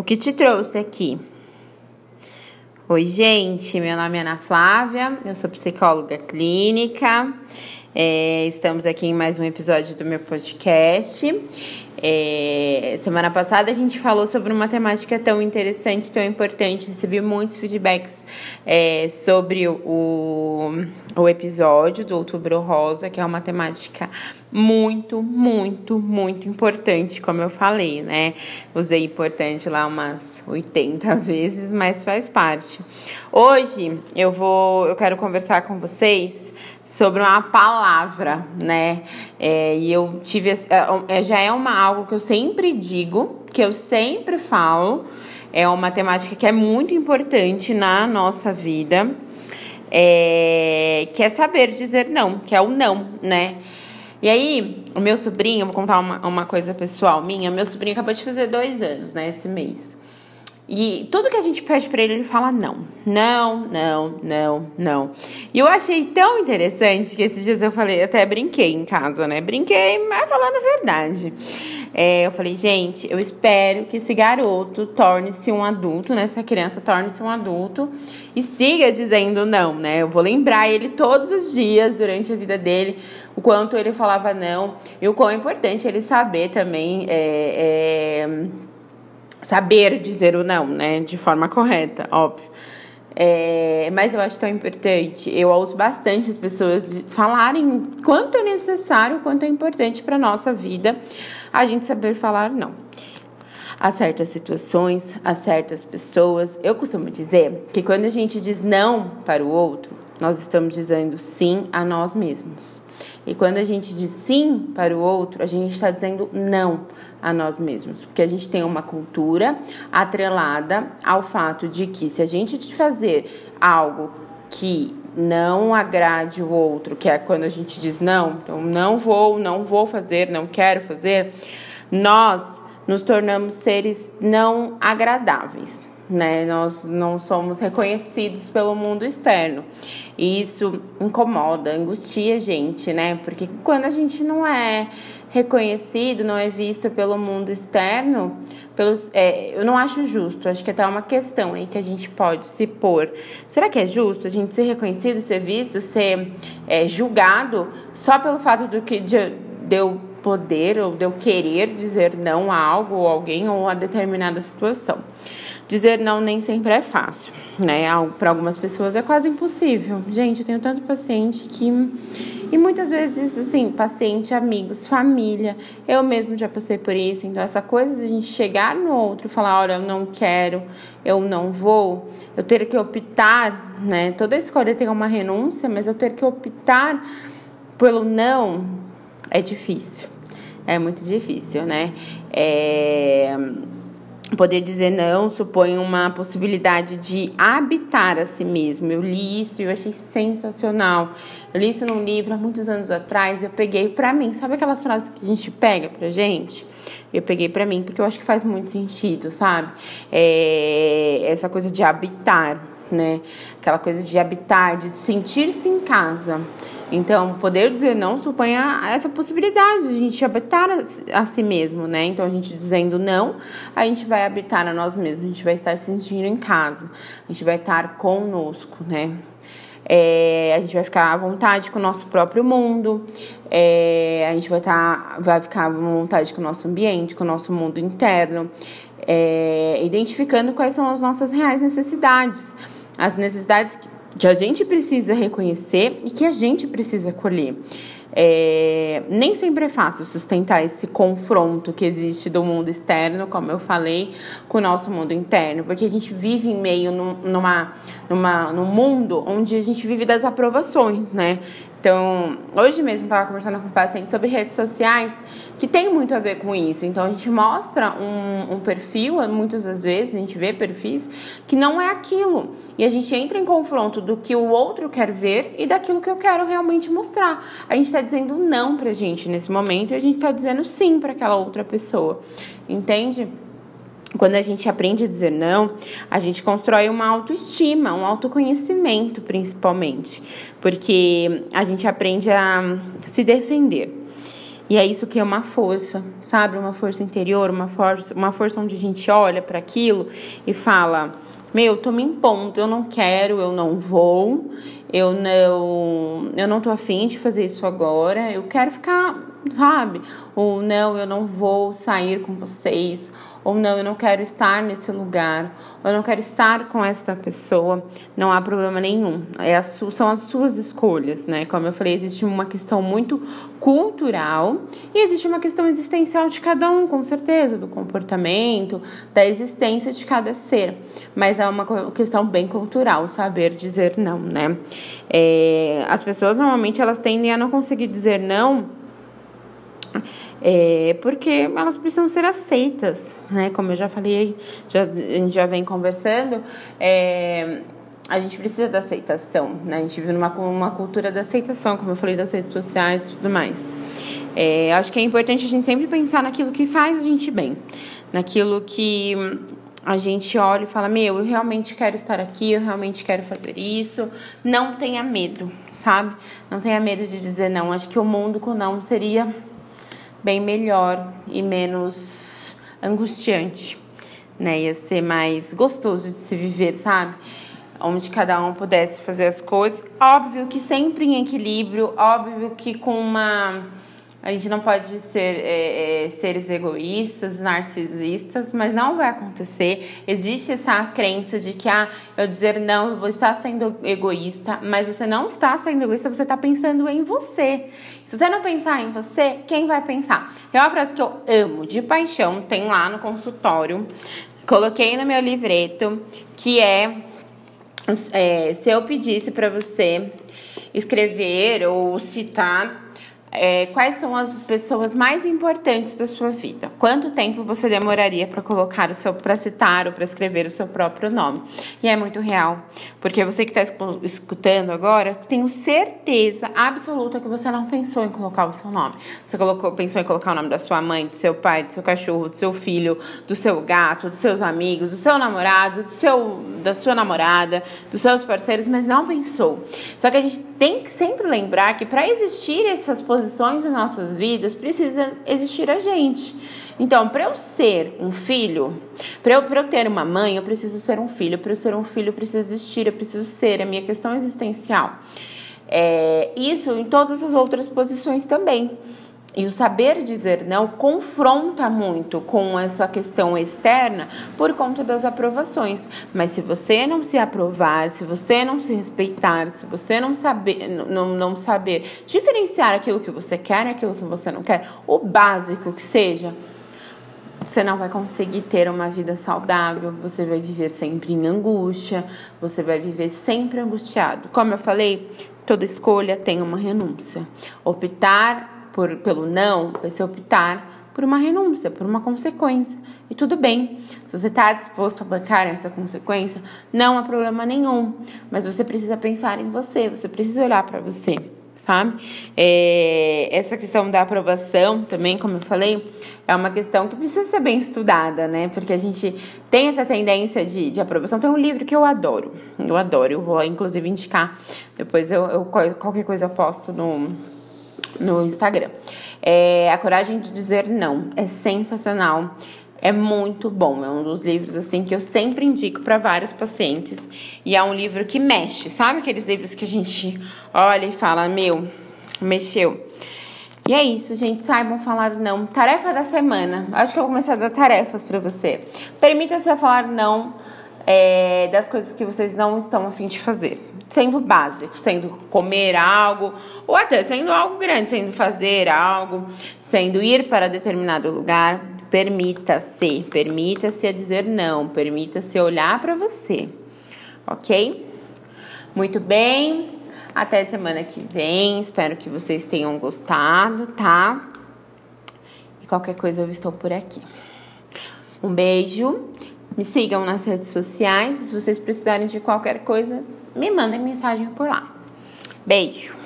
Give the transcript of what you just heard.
O que te trouxe aqui? Oi, gente, meu nome é Ana Flávia, eu sou psicóloga clínica. É, estamos aqui em mais um episódio do meu podcast. É, semana passada a gente falou sobre uma temática tão interessante, tão importante. Recebi muitos feedbacks é, sobre o, o episódio do Outubro Rosa, que é uma temática muito, muito, muito importante, como eu falei, né? Usei importante lá umas 80 vezes, mas faz parte. Hoje eu vou, eu quero conversar com vocês sobre uma palavra, né? É, e eu tive é, é, já é uma algo que eu sempre digo, que eu sempre falo, é uma temática que é muito importante na nossa vida, é, que é saber dizer não, que é o não, né? E aí, o meu sobrinho, vou contar uma, uma coisa pessoal minha, meu sobrinho acabou de fazer dois anos, né, esse mês. E tudo que a gente pede para ele, ele fala não. Não, não, não, não. E eu achei tão interessante que esses dias eu falei, até brinquei em casa, né? Brinquei, mas falando a verdade. É, eu falei, gente, eu espero que esse garoto torne-se um adulto, né? Essa criança torne-se um adulto e siga dizendo não, né? Eu vou lembrar ele todos os dias durante a vida dele o quanto ele falava não e o quão é importante ele saber também. É, é, saber dizer o não, né? De forma correta, óbvio. É, mas eu acho tão importante. Eu ouço bastante as pessoas falarem quanto é necessário, quanto é importante para nossa vida a gente saber falar não. Há certas situações, há certas pessoas. Eu costumo dizer que quando a gente diz não para o outro, nós estamos dizendo sim a nós mesmos. E quando a gente diz sim para o outro, a gente está dizendo não a nós mesmos, porque a gente tem uma cultura atrelada ao fato de que se a gente fazer algo que não agrade o outro, que é quando a gente diz não, então não vou, não vou fazer, não quero fazer, nós nos tornamos seres não agradáveis né? Nós não somos reconhecidos pelo mundo externo. E isso incomoda, angustia a gente, né? Porque quando a gente não é reconhecido, não é visto pelo mundo externo, pelos, é, eu não acho justo. Acho que até é uma questão aí que a gente pode se pôr. Será que é justo a gente ser reconhecido, ser visto, ser é, julgado só pelo fato do que de, de eu poder ou de eu querer dizer não a algo ou alguém ou a determinada situação? Dizer não nem sempre é fácil, né? Para algumas pessoas é quase impossível. Gente, eu tenho tanto paciente que. E muitas vezes, assim, paciente, amigos, família. Eu mesmo já passei por isso. Então, essa coisa de a gente chegar no outro e falar: olha, eu não quero, eu não vou, eu ter que optar, né? Toda escolha tem uma renúncia, mas eu ter que optar pelo não é difícil. É muito difícil, né? É Poder dizer não supõe uma possibilidade de habitar a si mesmo. Eu li isso e eu achei sensacional. Eu li isso num livro há muitos anos atrás. Eu peguei para mim. Sabe aquelas frases que a gente pega pra gente? Eu peguei para mim porque eu acho que faz muito sentido, sabe? É, essa coisa de habitar, né? Aquela coisa de habitar, de sentir-se em casa. Então, poder dizer não supõe essa possibilidade de a gente habitar a, si mesmo, né? Então, a gente dizendo não, a gente vai habitar a nós mesmos, a gente vai estar se sentindo em casa, a gente vai estar conosco, né? É, a gente vai ficar à vontade com o nosso próprio mundo, é, a gente vai, estar, vai ficar à vontade com o nosso ambiente, com o nosso mundo interno, é, identificando quais são as nossas reais necessidades, as necessidades que a gente precisa reconhecer e que a gente precisa acolher. É, nem sempre é fácil sustentar esse confronto que existe do mundo externo, como eu falei, com o nosso mundo interno, porque a gente vive em meio num, numa, numa, num mundo onde a gente vive das aprovações, né? Então, hoje mesmo estava conversando com um paciente sobre redes sociais que tem muito a ver com isso. Então, a gente mostra um, um, perfil, muitas das vezes a gente vê perfis que não é aquilo. E a gente entra em confronto do que o outro quer ver e daquilo que eu quero realmente mostrar. A gente está dizendo não pra gente nesse momento e a gente está dizendo sim para aquela outra pessoa. Entende? Quando a gente aprende a dizer não, a gente constrói uma autoestima, um autoconhecimento, principalmente, porque a gente aprende a se defender. E é isso que é uma força, sabe? Uma força interior, uma força, uma força onde a gente olha para aquilo e fala: "Meu, tô me impondo, eu não quero, eu não vou, eu não, eu não tô afim de fazer isso agora, eu quero ficar, sabe? Ou não, eu não vou sair com vocês, ou não, eu não quero estar nesse lugar, ou eu não quero estar com esta pessoa, não há problema nenhum. É a são as suas escolhas, né? Como eu falei, existe uma questão muito cultural e existe uma questão existencial de cada um, com certeza, do comportamento, da existência de cada ser. Mas é uma questão bem cultural, saber dizer não, né? É, as pessoas normalmente elas tendem a não conseguir dizer não é, porque elas precisam ser aceitas, né? Como eu já falei, já, a gente já vem conversando, é, a gente precisa da aceitação, né? A gente vive numa uma cultura da aceitação, como eu falei, das redes sociais e tudo mais. É, acho que é importante a gente sempre pensar naquilo que faz a gente bem, naquilo que a gente olha e fala: Meu, eu realmente quero estar aqui, eu realmente quero fazer isso. Não tenha medo, sabe? Não tenha medo de dizer não. Acho que o mundo com não seria bem melhor e menos angustiante, né? Ia ser mais gostoso de se viver, sabe? Onde cada um pudesse fazer as coisas. Óbvio que sempre em equilíbrio, óbvio que com uma a gente não pode ser é, é, seres egoístas, narcisistas, mas não vai acontecer. Existe essa crença de que, ah, eu dizer não, eu vou estar sendo egoísta, mas você não está sendo egoísta, você está pensando em você. Se você não pensar em você, quem vai pensar? É uma frase que eu amo de paixão, tem lá no consultório, coloquei no meu livreto, que é, é se eu pedisse para você escrever ou citar é, quais são as pessoas mais importantes da sua vida? Quanto tempo você demoraria para colocar o seu, para citar ou para escrever o seu próprio nome? E é muito real, porque você que está escutando agora, tenho certeza absoluta que você não pensou em colocar o seu nome. Você colocou, pensou em colocar o nome da sua mãe, do seu pai, do seu cachorro, do seu filho, do seu gato, dos seus amigos, do seu namorado, do seu, da sua namorada, dos seus parceiros, mas não pensou. Só que a gente tem que sempre lembrar que para existir essas posições posições em nossas vidas, precisa existir a gente. Então, para eu ser um filho, para eu, eu ter uma mãe, eu preciso ser um filho. Para eu ser um filho, eu preciso existir, eu preciso ser. A minha questão existencial. É, isso em todas as outras posições também. E o saber dizer não confronta muito com essa questão externa por conta das aprovações. Mas se você não se aprovar, se você não se respeitar, se você não saber, não, não saber diferenciar aquilo que você quer e aquilo que você não quer, o básico que seja, você não vai conseguir ter uma vida saudável, você vai viver sempre em angústia, você vai viver sempre angustiado. Como eu falei, toda escolha tem uma renúncia. Optar por, pelo não vai ser optar por uma renúncia, por uma consequência. E tudo bem. Se você está disposto a bancar essa consequência, não há problema nenhum. Mas você precisa pensar em você, você precisa olhar para você, sabe? É, essa questão da aprovação também, como eu falei, é uma questão que precisa ser bem estudada, né? Porque a gente tem essa tendência de, de aprovação. Tem um livro que eu adoro, eu adoro, eu vou inclusive indicar. Depois eu, eu qualquer coisa eu posto no no Instagram. É, a coragem de dizer não é sensacional. É muito bom, é um dos livros assim que eu sempre indico para vários pacientes. E é um livro que mexe, sabe aqueles livros que a gente olha e fala, meu, mexeu. E é isso, gente. Saibam falar não. Tarefa da semana. Acho que eu vou começar a dar tarefas para você. Permita-se falar não é, das coisas que vocês não estão afim de fazer sendo básico, sendo comer algo, ou até sendo algo grande, sendo fazer algo, sendo ir para determinado lugar. Permita-se, permita-se a dizer não, permita-se olhar para você, ok? Muito bem, até semana que vem. Espero que vocês tenham gostado, tá? E qualquer coisa eu estou por aqui. Um beijo me sigam nas redes sociais. Se vocês precisarem de qualquer coisa, me mandem mensagem por lá. Beijo!